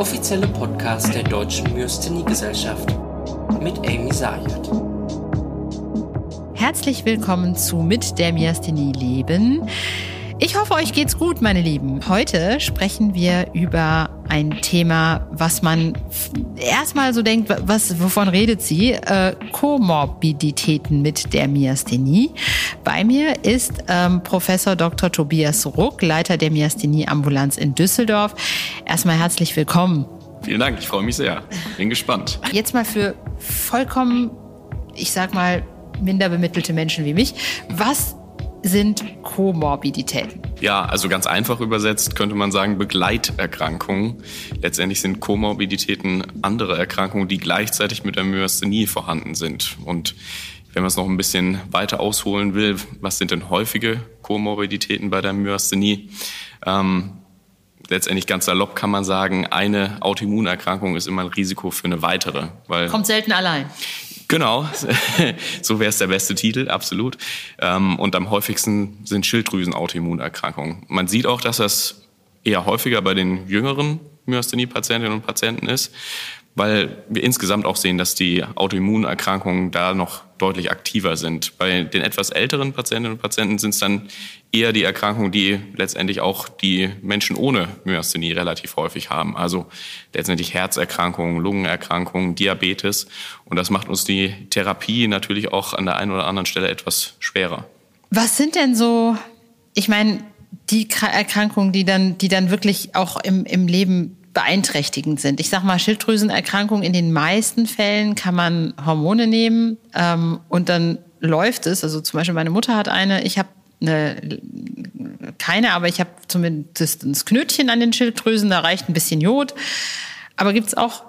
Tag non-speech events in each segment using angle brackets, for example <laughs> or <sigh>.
offizielle Podcast der Deutschen Myasthenie-Gesellschaft mit Amy Sayed. Herzlich willkommen zu Mit der Myasthenie leben. Ich hoffe, euch geht's gut, meine Lieben. Heute sprechen wir über ein Thema, was man erstmal so denkt, was, wovon redet sie? Äh, Komorbiditäten mit der Myasthenie. Bei mir ist ähm, Professor Dr. Tobias Ruck, Leiter der Myasthenie-Ambulanz in Düsseldorf. Erstmal herzlich willkommen. Vielen Dank, ich freue mich sehr. Bin gespannt. Jetzt mal für vollkommen, ich sag mal, minder bemittelte Menschen wie mich. Was sind Komorbiditäten? Ja, also ganz einfach übersetzt könnte man sagen Begleiterkrankungen. Letztendlich sind Komorbiditäten andere Erkrankungen, die gleichzeitig mit der Myasthenie vorhanden sind. Und wenn man es noch ein bisschen weiter ausholen will, was sind denn häufige Komorbiditäten bei der Myasthenie? Ähm, letztendlich ganz salopp kann man sagen, eine Autoimmunerkrankung ist immer ein Risiko für eine weitere. Weil Kommt selten allein. Genau, <laughs> so wäre es der beste Titel, absolut. Ähm, und am häufigsten sind Schilddrüsen-Autoimmunerkrankungen. Man sieht auch, dass das eher häufiger bei den jüngeren Myasthenie-Patientinnen und Patienten ist weil wir insgesamt auch sehen, dass die Autoimmunerkrankungen da noch deutlich aktiver sind. Bei den etwas älteren Patientinnen und Patienten sind es dann eher die Erkrankungen, die letztendlich auch die Menschen ohne Myasthenie relativ häufig haben. Also letztendlich Herzerkrankungen, Lungenerkrankungen, Diabetes. Und das macht uns die Therapie natürlich auch an der einen oder anderen Stelle etwas schwerer. Was sind denn so, ich meine, die Erkrankungen, die dann, die dann wirklich auch im, im Leben beeinträchtigend sind. Ich sage mal, Schilddrüsenerkrankungen in den meisten Fällen kann man Hormone nehmen ähm, und dann läuft es. Also zum Beispiel meine Mutter hat eine, ich habe eine, keine, aber ich habe zumindest ein Knötchen an den Schilddrüsen, da reicht ein bisschen Jod. Aber gibt es auch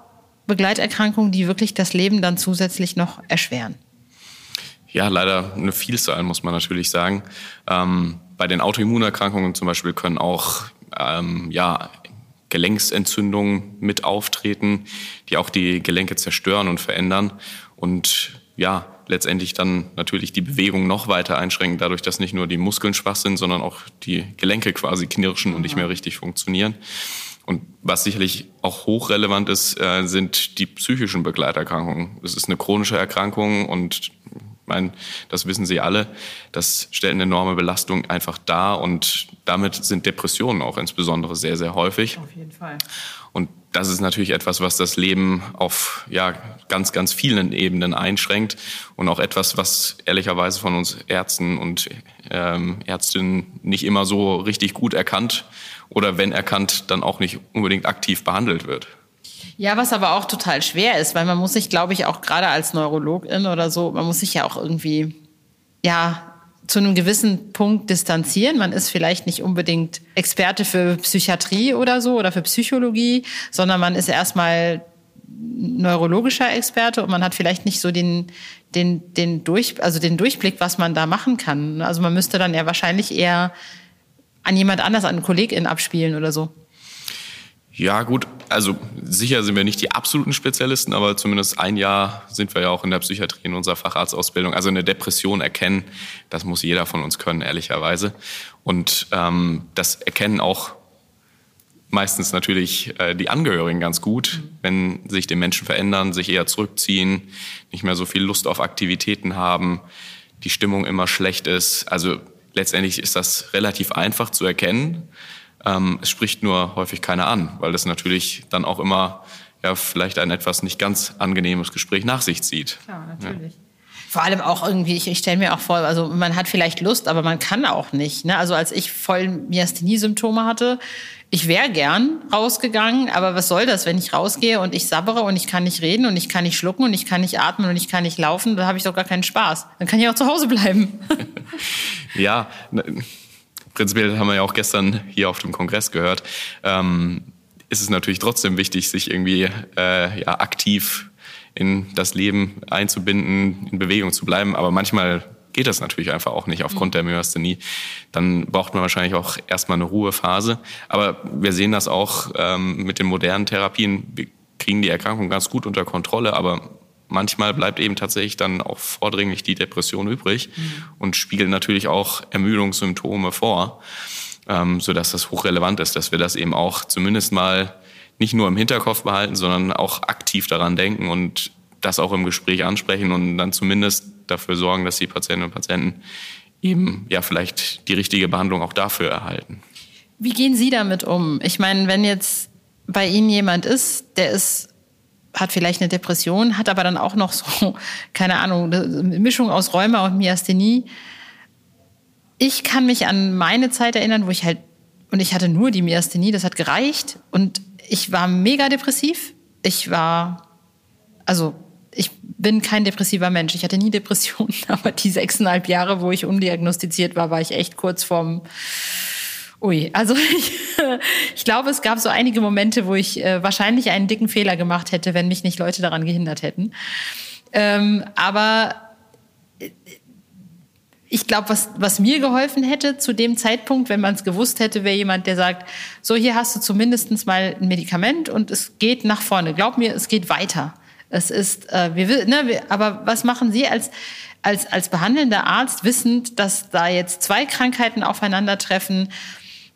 Begleiterkrankungen, die wirklich das Leben dann zusätzlich noch erschweren? Ja, leider eine Vielzahl, muss man natürlich sagen. Ähm, bei den Autoimmunerkrankungen zum Beispiel können auch ähm, ja, Gelenksentzündungen mit auftreten, die auch die Gelenke zerstören und verändern und ja, letztendlich dann natürlich die Bewegung noch weiter einschränken, dadurch, dass nicht nur die Muskeln schwach sind, sondern auch die Gelenke quasi knirschen und nicht mehr richtig funktionieren. Und was sicherlich auch hochrelevant ist, äh, sind die psychischen Begleiterkrankungen. Es ist eine chronische Erkrankung und meine, das wissen Sie alle. Das stellt eine enorme Belastung einfach dar und damit sind Depressionen auch insbesondere sehr, sehr häufig. Auf jeden Fall. Und das ist natürlich etwas, was das Leben auf ja, ganz, ganz vielen Ebenen einschränkt und auch etwas, was ehrlicherweise von uns Ärzten und ähm, Ärztinnen nicht immer so richtig gut erkannt oder wenn erkannt, dann auch nicht unbedingt aktiv behandelt wird. Ja, was aber auch total schwer ist, weil man muss sich, glaube ich, auch gerade als Neurologin oder so, man muss sich ja auch irgendwie, ja, zu einem gewissen Punkt distanzieren. Man ist vielleicht nicht unbedingt Experte für Psychiatrie oder so oder für Psychologie, sondern man ist erstmal neurologischer Experte und man hat vielleicht nicht so den, den, den, Durch, also den Durchblick, was man da machen kann. Also man müsste dann ja wahrscheinlich eher an jemand anders, an einen Kollegin abspielen oder so. Ja, gut. Also sicher sind wir nicht die absoluten Spezialisten, aber zumindest ein Jahr sind wir ja auch in der Psychiatrie in unserer Facharztausbildung. Also eine Depression erkennen, das muss jeder von uns können, ehrlicherweise. Und ähm, das erkennen auch meistens natürlich äh, die Angehörigen ganz gut, wenn sich die Menschen verändern, sich eher zurückziehen, nicht mehr so viel Lust auf Aktivitäten haben, die Stimmung immer schlecht ist. Also letztendlich ist das relativ einfach zu erkennen. Ähm, es spricht nur häufig keiner an, weil das natürlich dann auch immer ja, vielleicht ein etwas nicht ganz angenehmes Gespräch nach sich zieht. Klar, natürlich. Ja. Vor allem auch irgendwie, ich, ich stelle mir auch vor, also man hat vielleicht Lust, aber man kann auch nicht. Ne? Also als ich voll Myasthenie-Symptome hatte, ich wäre gern rausgegangen, aber was soll das, wenn ich rausgehe und ich sabbere und ich kann nicht reden und ich kann nicht schlucken und ich kann nicht atmen und ich kann nicht laufen, dann habe ich doch gar keinen Spaß. Dann kann ich auch zu Hause bleiben. <laughs> ja, ne, prinzipiell haben wir ja auch gestern hier auf dem Kongress gehört, ähm, ist es natürlich trotzdem wichtig, sich irgendwie äh, ja, aktiv in das Leben einzubinden, in Bewegung zu bleiben. Aber manchmal geht das natürlich einfach auch nicht aufgrund der Myasthenie. Dann braucht man wahrscheinlich auch erstmal eine Ruhephase. Aber wir sehen das auch ähm, mit den modernen Therapien. Wir kriegen die Erkrankung ganz gut unter Kontrolle, aber manchmal bleibt eben tatsächlich dann auch vordringlich die Depression übrig mhm. und spiegelt natürlich auch Ermüdungssymptome vor, ähm, sodass das hochrelevant ist, dass wir das eben auch zumindest mal nicht nur im Hinterkopf behalten, sondern auch aktiv daran denken und das auch im Gespräch ansprechen und dann zumindest dafür sorgen, dass die Patientinnen und Patienten eben ja vielleicht die richtige Behandlung auch dafür erhalten. Wie gehen Sie damit um? Ich meine, wenn jetzt bei Ihnen jemand ist, der ist hat vielleicht eine Depression, hat aber dann auch noch so, <laughs> keine Ahnung, eine Mischung aus Rheuma und Myasthenie. Ich kann mich an meine Zeit erinnern, wo ich halt, und ich hatte nur die Myasthenie, das hat gereicht. Und ich war mega depressiv. Ich war, also ich bin kein depressiver Mensch. Ich hatte nie Depressionen, <laughs> aber die sechseinhalb Jahre, wo ich undiagnostiziert war, war ich echt kurz vorm. Ui, also <laughs> ich, ich glaube, es gab so einige Momente, wo ich äh, wahrscheinlich einen dicken Fehler gemacht hätte, wenn mich nicht Leute daran gehindert hätten. Ähm, aber äh, ich glaube, was, was mir geholfen hätte zu dem Zeitpunkt, wenn man es gewusst hätte, wäre jemand, der sagt, so hier hast du zumindest mal ein Medikament und es geht nach vorne. Glaub mir, es geht weiter. Es ist, äh, wir, ne, wir, aber was machen Sie als, als, als behandelnder Arzt, wissend, dass da jetzt zwei Krankheiten aufeinandertreffen,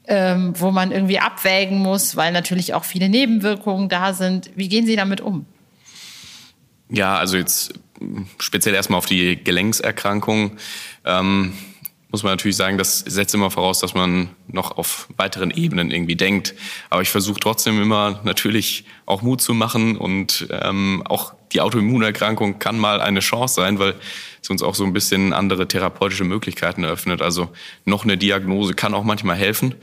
ähm, wo man irgendwie abwägen muss, weil natürlich auch viele Nebenwirkungen da sind. Wie gehen Sie damit um? Ja, also jetzt speziell erstmal auf die Gelenkserkrankung. Ähm, muss man natürlich sagen, das setzt immer voraus, dass man noch auf weiteren Ebenen irgendwie denkt. Aber ich versuche trotzdem immer natürlich auch Mut zu machen und ähm, auch die Autoimmunerkrankung kann mal eine Chance sein, weil es uns auch so ein bisschen andere therapeutische Möglichkeiten eröffnet. Also noch eine Diagnose kann auch manchmal helfen.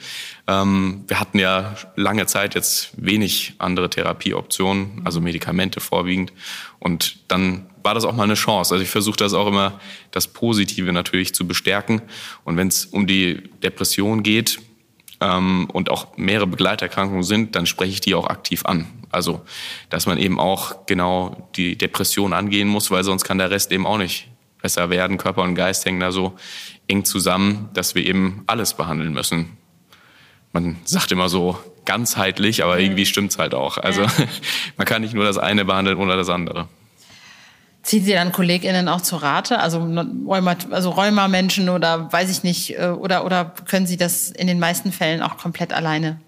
Ähm, wir hatten ja lange Zeit jetzt wenig andere Therapieoptionen, also Medikamente vorwiegend. Und dann war das auch mal eine Chance. Also ich versuche das auch immer, das Positive natürlich zu bestärken. Und wenn es um die Depression geht ähm, und auch mehrere Begleiterkrankungen sind, dann spreche ich die auch aktiv an. Also dass man eben auch genau die Depression angehen muss, weil sonst kann der Rest eben auch nicht besser werden. Körper und Geist hängen da so eng zusammen, dass wir eben alles behandeln müssen. Man sagt immer so ganzheitlich, aber irgendwie stimmt's halt auch. Also <laughs> man kann nicht nur das eine behandeln oder das andere. Ziehen Sie dann KollegInnen auch zu Rate? Also Rheuma, also Rheuma-Menschen oder weiß ich nicht, äh, oder, oder können Sie das in den meisten Fällen auch komplett alleine?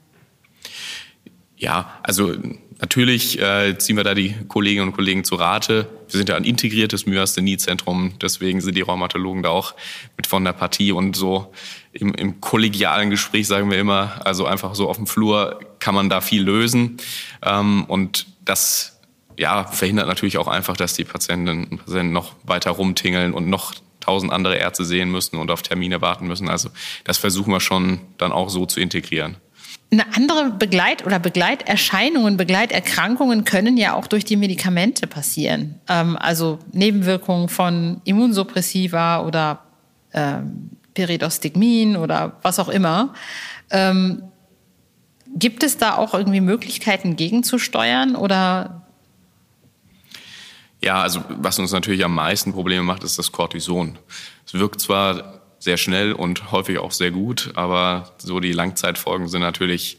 Ja, also natürlich äh, ziehen wir da die Kolleginnen und Kollegen zu Rate. Wir sind ja ein integriertes Myasthenie-Zentrum, deswegen sind die Rheumatologen da auch mit von der Partie und so im, im kollegialen Gespräch sagen wir immer, also einfach so auf dem Flur kann man da viel lösen. Ähm, und das ja, verhindert natürlich auch einfach, dass die Patientinnen und Patienten noch weiter rumtingeln und noch tausend andere Ärzte sehen müssen und auf Termine warten müssen. Also das versuchen wir schon dann auch so zu integrieren. Eine andere Begleit- oder Begleiterscheinungen, Begleiterkrankungen können ja auch durch die Medikamente passieren. Ähm, also Nebenwirkungen von Immunsuppressiva oder ähm, Peridostigmin oder was auch immer. Ähm, gibt es da auch irgendwie Möglichkeiten gegenzusteuern oder ja, also was uns natürlich am meisten Probleme macht, ist das Cortison. Es wirkt zwar sehr schnell und häufig auch sehr gut, aber so die Langzeitfolgen sind natürlich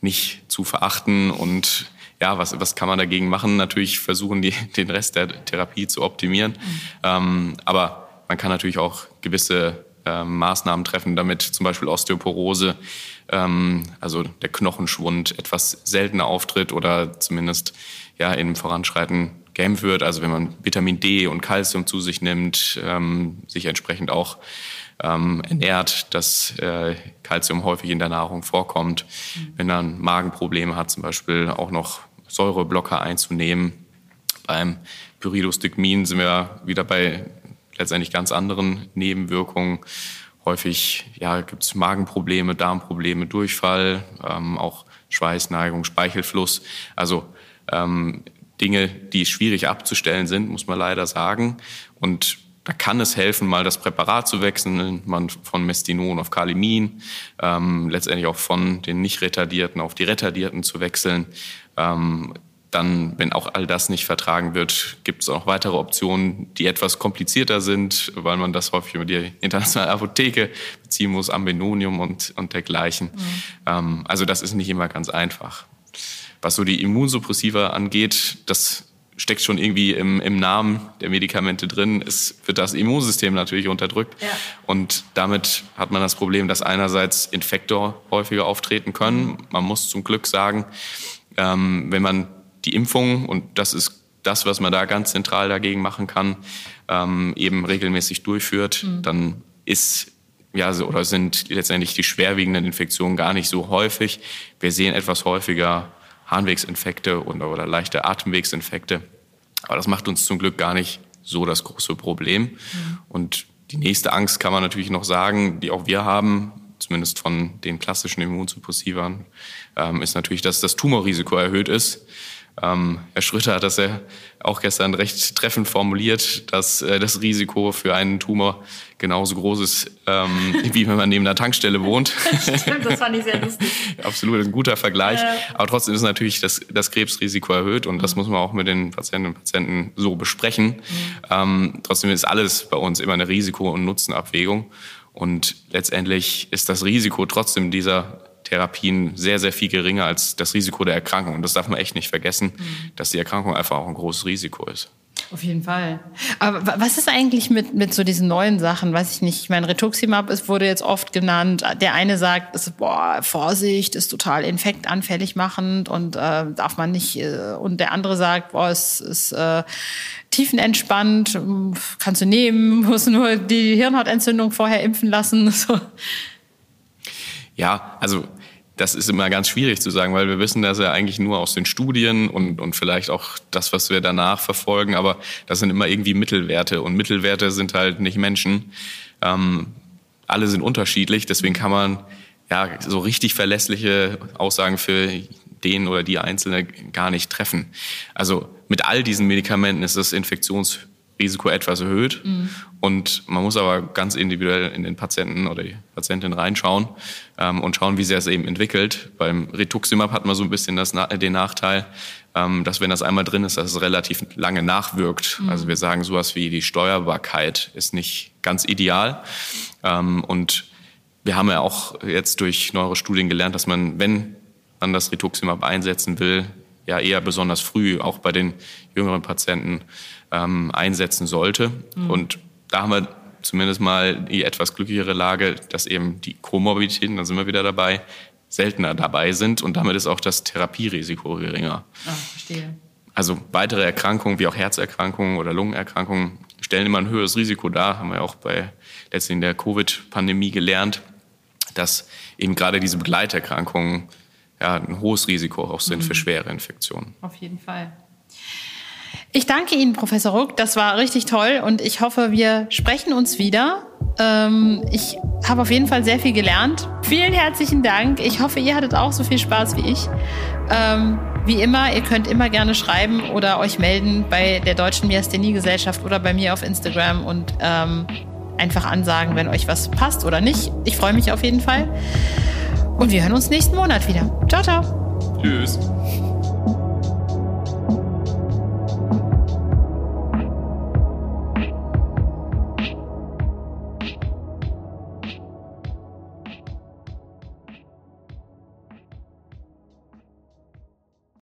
nicht zu verachten und ja, was, was kann man dagegen machen? Natürlich versuchen, die, <laughs> den Rest der Therapie zu optimieren. Mhm. Ähm, aber man kann natürlich auch gewisse ähm, Maßnahmen treffen, damit zum Beispiel Osteoporose, ähm, also der Knochenschwund, etwas seltener auftritt oder zumindest ja, im Voranschreiten geimpft wird. Also wenn man Vitamin D und Calcium zu sich nimmt, ähm, sich entsprechend auch ähm, ernährt, dass äh, Calcium häufig in der Nahrung vorkommt. Mhm. Wenn man Magenprobleme hat, zum Beispiel auch noch Säureblocker einzunehmen. Beim Pyridostigmin sind wir wieder bei letztendlich ganz anderen Nebenwirkungen. Häufig ja, gibt es Magenprobleme, Darmprobleme, Durchfall, ähm, auch Schweißneigung, Speichelfluss. Also ähm, Dinge, die schwierig abzustellen sind, muss man leider sagen. Und da kann es helfen, mal das Präparat zu wechseln, man von Mestinon auf Kalimin, ähm, letztendlich auch von den nicht retardierten auf die retardierten zu wechseln. Ähm, dann, wenn auch all das nicht vertragen wird, gibt es auch weitere Optionen, die etwas komplizierter sind, weil man das häufig über die internationale Apotheke beziehen muss, Ambenonium und, und dergleichen. Mhm. Ähm, also das ist nicht immer ganz einfach. Was so die Immunsuppressiva angeht, das steckt schon irgendwie im, im Namen der Medikamente drin. Es wird das Immunsystem natürlich unterdrückt. Ja. Und damit hat man das Problem, dass einerseits Infektor häufiger auftreten können. Man muss zum Glück sagen, ähm, wenn man die Impfung, und das ist das, was man da ganz zentral dagegen machen kann, ähm, eben regelmäßig durchführt, mhm. dann ist ja, so, oder sind letztendlich die schwerwiegenden Infektionen gar nicht so häufig. Wir sehen etwas häufiger Harnwegsinfekte oder, oder leichte Atemwegsinfekte. Aber das macht uns zum Glück gar nicht so das große Problem. Mhm. Und die nächste Angst kann man natürlich noch sagen, die auch wir haben, zumindest von den klassischen Immunsuppressivern, ähm, ist natürlich, dass das Tumorrisiko erhöht ist. Ähm, Herr Schröter hat das ja auch gestern recht treffend formuliert, dass äh, das Risiko für einen Tumor genauso groß ist, ähm, <laughs> wie wenn man neben einer Tankstelle wohnt. <laughs> Stimmt, das fand ich sehr lustig. <laughs> Absolut, ein guter Vergleich. Äh. Aber trotzdem ist natürlich das, das Krebsrisiko erhöht und mhm. das muss man auch mit den Patientinnen und Patienten so besprechen. Mhm. Ähm, trotzdem ist alles bei uns immer eine Risiko- und Nutzenabwägung. Und letztendlich ist das Risiko trotzdem dieser Therapien sehr, sehr viel geringer als das Risiko der Erkrankung. Und das darf man echt nicht vergessen, mhm. dass die Erkrankung einfach auch ein großes Risiko ist. Auf jeden Fall. Aber was ist eigentlich mit, mit so diesen neuen Sachen? Weiß ich nicht. Ich meine, Rituximab ist, wurde jetzt oft genannt. Der eine sagt, ist, boah, Vorsicht, ist total infektanfällig machend und äh, darf man nicht. Äh, und der andere sagt, boah, es ist äh, tiefenentspannt, kannst du nehmen, <laughs> musst nur die Hirnhautentzündung vorher impfen lassen. <laughs> So. Ja, also das ist immer ganz schwierig zu sagen, weil wir wissen das ja eigentlich nur aus den Studien und, und vielleicht auch das, was wir danach verfolgen, aber das sind immer irgendwie Mittelwerte und Mittelwerte sind halt nicht Menschen. Ähm, alle sind unterschiedlich, deswegen kann man ja so richtig verlässliche Aussagen für den oder die Einzelne gar nicht treffen. Also mit all diesen Medikamenten ist das Infektions Risiko etwas erhöht. Mhm. Und man muss aber ganz individuell in den Patienten oder die Patientin reinschauen ähm, und schauen, wie sehr es eben entwickelt. Beim Rituximab hat man so ein bisschen das, den Nachteil, ähm, dass wenn das einmal drin ist, dass es relativ lange nachwirkt. Mhm. Also wir sagen sowas wie die Steuerbarkeit ist nicht ganz ideal. Ähm, und wir haben ja auch jetzt durch neuere Studien gelernt, dass man, wenn man das Rituximab einsetzen will, ja eher besonders früh, auch bei den jüngeren Patienten, ähm, einsetzen sollte. Mhm. Und da haben wir zumindest mal die etwas glücklichere Lage, dass eben die Komorbiditäten, da sind wir wieder dabei, seltener dabei sind und damit ist auch das Therapierisiko geringer. Ah, verstehe. Also weitere Erkrankungen wie auch Herzerkrankungen oder Lungenerkrankungen stellen immer ein höheres Risiko dar, haben wir auch bei letztlich in der Covid-Pandemie gelernt, dass eben gerade diese Begleiterkrankungen ja, ein hohes Risiko auch sind mhm. für schwere Infektionen. Auf jeden Fall. Ich danke Ihnen, Professor Ruck. Das war richtig toll und ich hoffe, wir sprechen uns wieder. Ähm, ich habe auf jeden Fall sehr viel gelernt. Vielen herzlichen Dank. Ich hoffe, ihr hattet auch so viel Spaß wie ich. Ähm, wie immer, ihr könnt immer gerne schreiben oder euch melden bei der Deutschen Myasthenie-Gesellschaft oder bei mir auf Instagram und ähm, einfach ansagen, wenn euch was passt oder nicht. Ich freue mich auf jeden Fall. Und wir hören uns nächsten Monat wieder. Ciao, ciao. Tschüss.